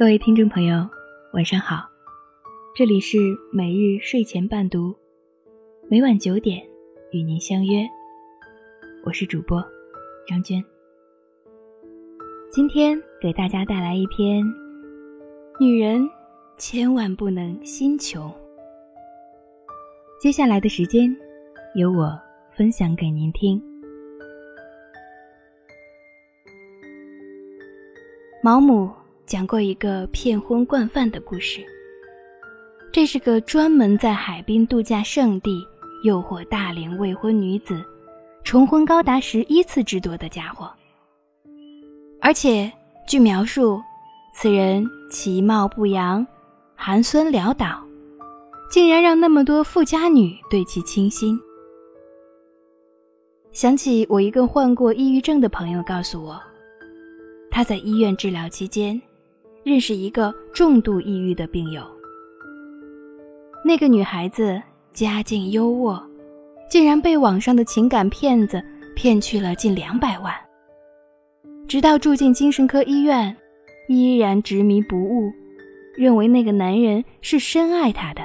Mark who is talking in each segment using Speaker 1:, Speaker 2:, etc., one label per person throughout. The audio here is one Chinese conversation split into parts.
Speaker 1: 各位听众朋友，晚上好，这里是每日睡前伴读，每晚九点与您相约，我是主播张娟。今天给大家带来一篇：女人千万不能心穷。接下来的时间，由我分享给您听。毛姆。讲过一个骗婚惯犯的故事。这是个专门在海滨度假胜地诱惑大龄未婚女子，重婚高达十一次之多的家伙。而且据描述，此人其貌不扬，寒酸潦倒，竟然让那么多富家女对其倾心。想起我一个患过抑郁症的朋友告诉我，他在医院治疗期间。认识一个重度抑郁的病友，那个女孩子家境优渥，竟然被网上的情感骗子骗去了近两百万。直到住进精神科医院，依然执迷不悟，认为那个男人是深爱她的。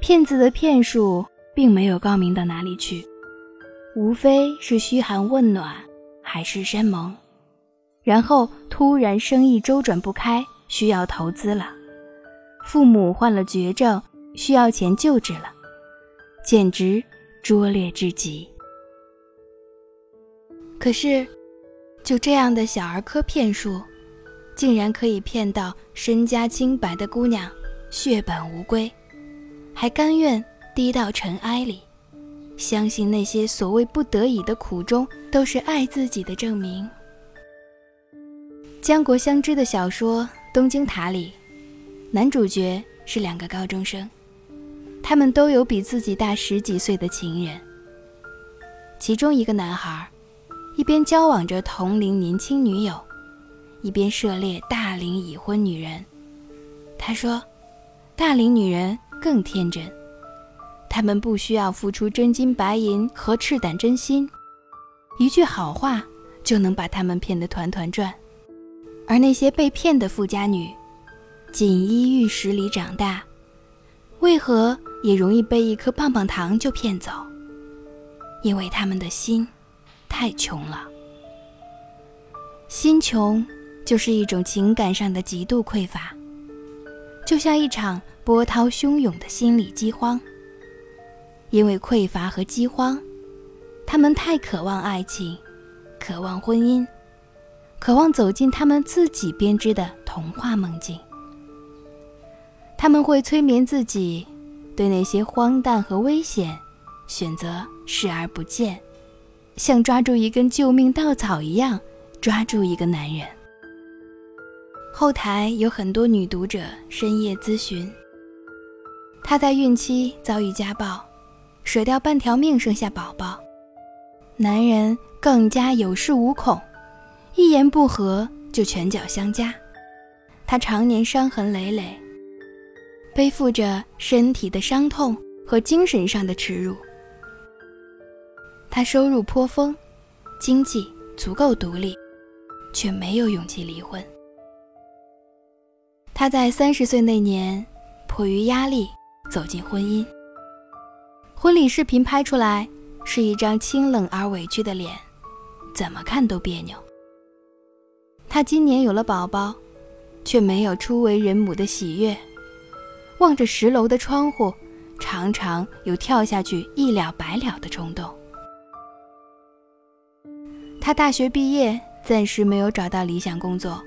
Speaker 1: 骗子的骗术并没有高明到哪里去，无非是嘘寒问暖，海誓山盟。然后突然生意周转不开，需要投资了；父母患了绝症，需要钱救治了，简直拙劣至极。可是，就这样的小儿科骗术，竟然可以骗到身家清白的姑娘血本无归，还甘愿低到尘埃里，相信那些所谓不得已的苦衷都是爱自己的证明。江国相知的小说《东京塔》里，男主角是两个高中生，他们都有比自己大十几岁的情人。其中一个男孩，一边交往着同龄年轻女友，一边涉猎大龄已婚女人。他说：“大龄女人更天真，她们不需要付出真金白银和赤胆真心，一句好话就能把她们骗得团团转。”而那些被骗的富家女，锦衣玉食里长大，为何也容易被一颗棒棒糖就骗走？因为他们的心太穷了。心穷就是一种情感上的极度匮乏，就像一场波涛汹涌的心理饥荒。因为匮乏和饥荒，他们太渴望爱情，渴望婚姻。渴望走进他们自己编织的童话梦境，他们会催眠自己，对那些荒诞和危险选择视而不见，像抓住一根救命稻草一样抓住一个男人。后台有很多女读者深夜咨询，她在孕期遭遇家暴，舍掉半条命生下宝宝，男人更加有恃无恐。一言不合就拳脚相加，他常年伤痕累累，背负着身体的伤痛和精神上的耻辱。他收入颇丰，经济足够独立，却没有勇气离婚。他在三十岁那年，迫于压力走进婚姻。婚礼视频拍出来是一张清冷而委屈的脸，怎么看都别扭。她今年有了宝宝，却没有初为人母的喜悦。望着十楼的窗户，常常有跳下去一了百了的冲动。她大学毕业，暂时没有找到理想工作，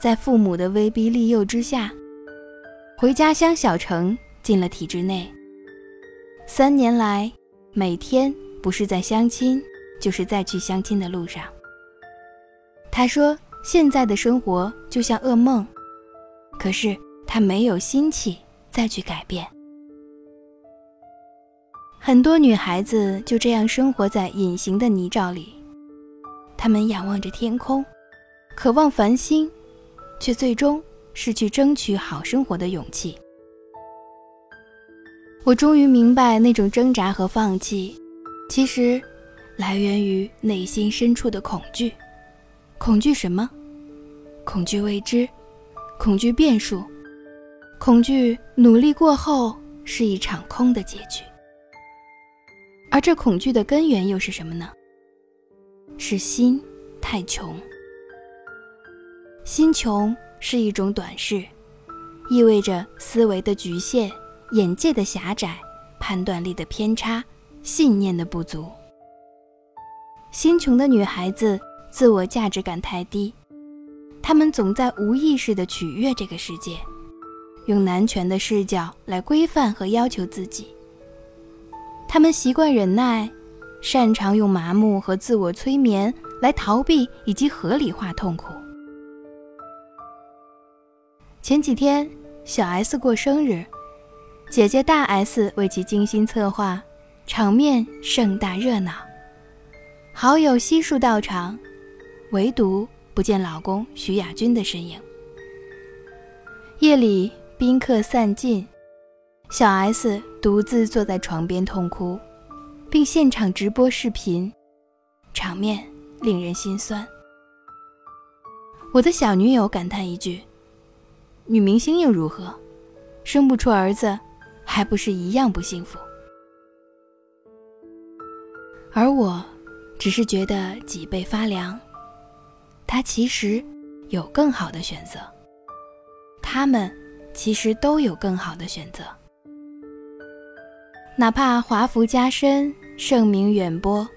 Speaker 1: 在父母的威逼利诱之下，回家乡小城进了体制内。三年来，每天不是在相亲，就是在去相亲的路上。他说。现在的生活就像噩梦，可是他没有心气再去改变。很多女孩子就这样生活在隐形的泥沼里，她们仰望着天空，渴望繁星，却最终失去争取好生活的勇气。我终于明白，那种挣扎和放弃，其实来源于内心深处的恐惧。恐惧什么？恐惧未知，恐惧变数，恐惧努力过后是一场空的结局。而这恐惧的根源又是什么呢？是心太穷。心穷是一种短视，意味着思维的局限、眼界的狭窄、判断力的偏差、信念的不足。心穷的女孩子自我价值感太低，他们总在无意识地取悦这个世界，用男权的视角来规范和要求自己。他们习惯忍耐，擅长用麻木和自我催眠来逃避以及合理化痛苦。前几天，小 S 过生日，姐姐大 S 为其精心策划，场面盛大热闹。好友悉数到场，唯独不见老公徐亚军的身影。夜里宾客散尽，小 S 独自坐在床边痛哭，并现场直播视频，场面令人心酸。我的小女友感叹一句：“女明星又如何？生不出儿子，还不是一样不幸福？”而我。只是觉得脊背发凉。他其实有更好的选择，他们其实都有更好的选择。哪怕华服加身、盛名远播，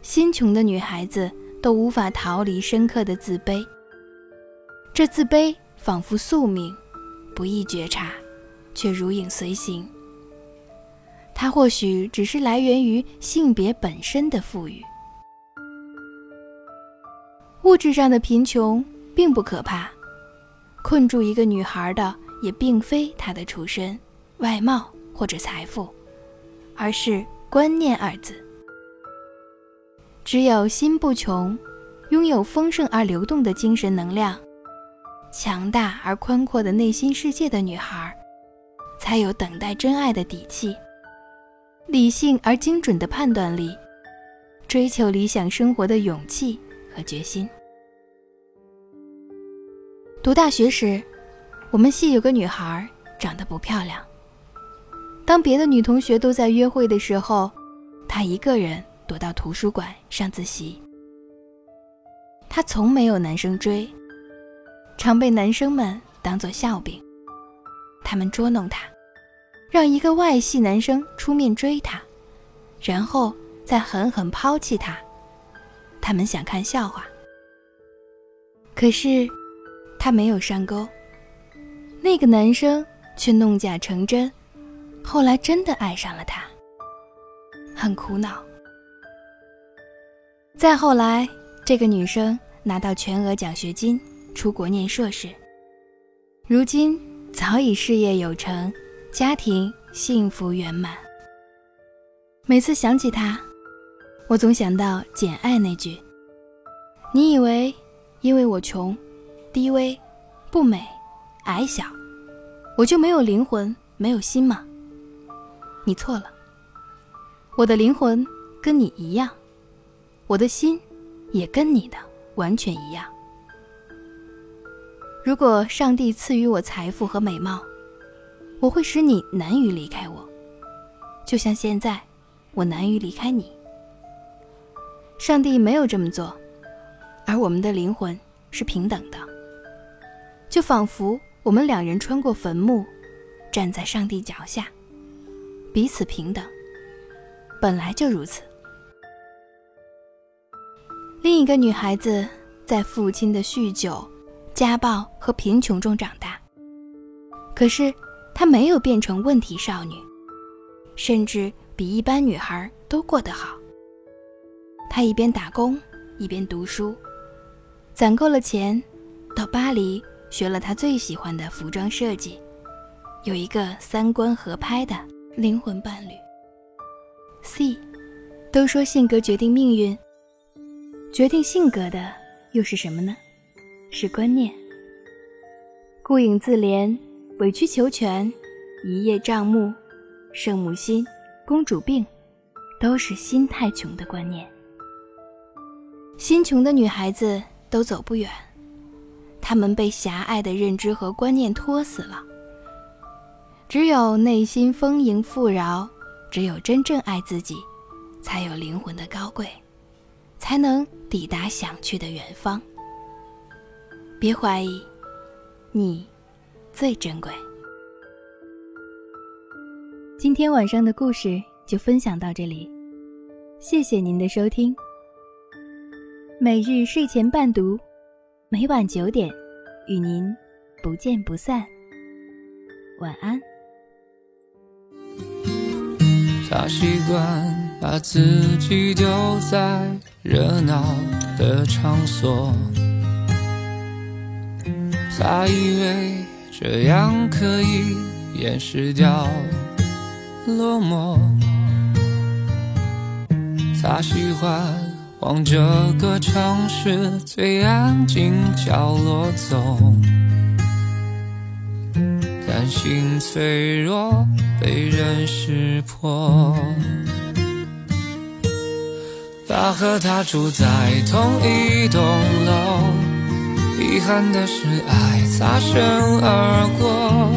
Speaker 1: 心穷的女孩子都无法逃离深刻的自卑。这自卑仿佛宿命，不易觉察，却如影随形。它或许只是来源于性别本身的富裕。物质上的贫穷并不可怕，困住一个女孩的也并非她的出身、外貌或者财富，而是观念二字。只有心不穷，拥有丰盛而流动的精神能量，强大而宽阔的内心世界的女孩，才有等待真爱的底气，理性而精准的判断力，追求理想生活的勇气。和决心。读大学时，我们系有个女孩，长得不漂亮。当别的女同学都在约会的时候，她一个人躲到图书馆上自习。她从没有男生追，常被男生们当作笑柄。他们捉弄她，让一个外系男生出面追她，然后再狠狠抛弃她。他们想看笑话，可是他没有上钩。那个男生却弄假成真，后来真的爱上了她，很苦恼。再后来，这个女生拿到全额奖学金，出国念硕士，如今早已事业有成，家庭幸福圆满。每次想起她。我总想到《简爱》那句：“你以为因为我穷、低微、不美、矮小，我就没有灵魂、没有心吗？你错了。我的灵魂跟你一样，我的心也跟你的完全一样。如果上帝赐予我财富和美貌，我会使你难于离开我，就像现在，我难于离开你。”上帝没有这么做，而我们的灵魂是平等的，就仿佛我们两人穿过坟墓，站在上帝脚下，彼此平等，本来就如此。另一个女孩子在父亲的酗酒、家暴和贫穷中长大，可是她没有变成问题少女，甚至比一般女孩都过得好。他一边打工一边读书，攒够了钱，到巴黎学了他最喜欢的服装设计，有一个三观合拍的灵魂伴侣。C，都说性格决定命运，决定性格的又是什么呢？是观念。顾影自怜、委曲求全、一叶障目、圣母心、公主病，都是心太穷的观念。心穷的女孩子都走不远，她们被狭隘的认知和观念拖死了。只有内心丰盈富饶，只有真正爱自己，才有灵魂的高贵，才能抵达想去的远方。别怀疑，你最珍贵。今天晚上的故事就分享到这里，谢谢您的收听。每日睡前伴读，每晚九点，与您不见不散。晚安。
Speaker 2: 他习惯把自己丢在热闹的场所，他以为这样可以掩饰掉落寞。他喜欢往这个城市最安静角落走。担心脆弱被人识破，他和她住在同一栋楼，遗憾的是爱擦身而过。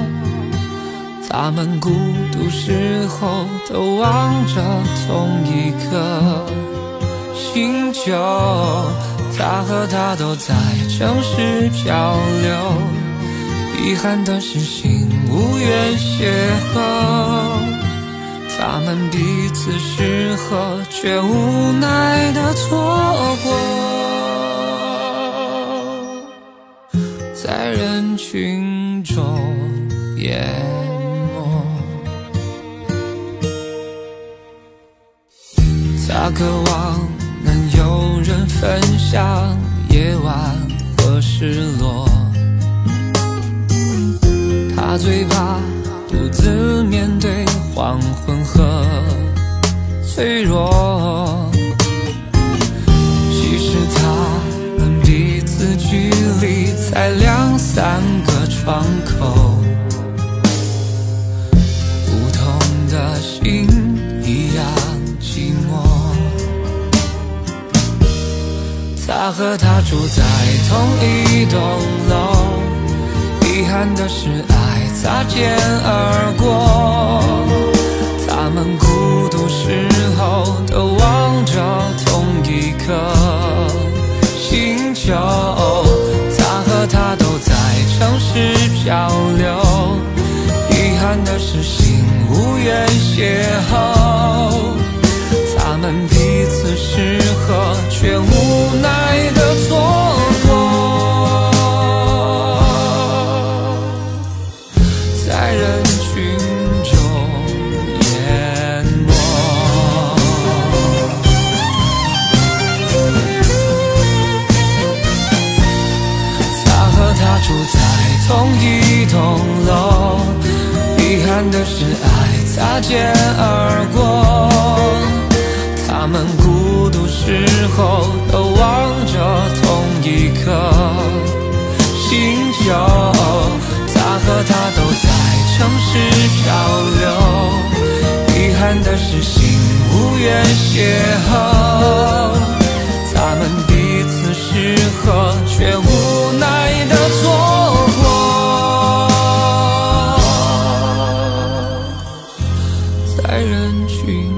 Speaker 2: 他们孤独时候都望着同一颗星球，他和她都在城市漂流。遗憾的是，心无缘邂逅，他们彼此适合，却无奈的错过，在人群中淹没。他渴望分享夜晚和失落。他最怕独自面对黄昏和脆弱。其实他们彼此距离才两三个窗口，不同的心他和她住在同一栋楼，遗憾的是爱。擦肩他们孤独时候都望着同一颗星球。他和她都在城市漂流，遗憾的是心无缘邂逅。他们彼此适合，却无奈的错过。在人群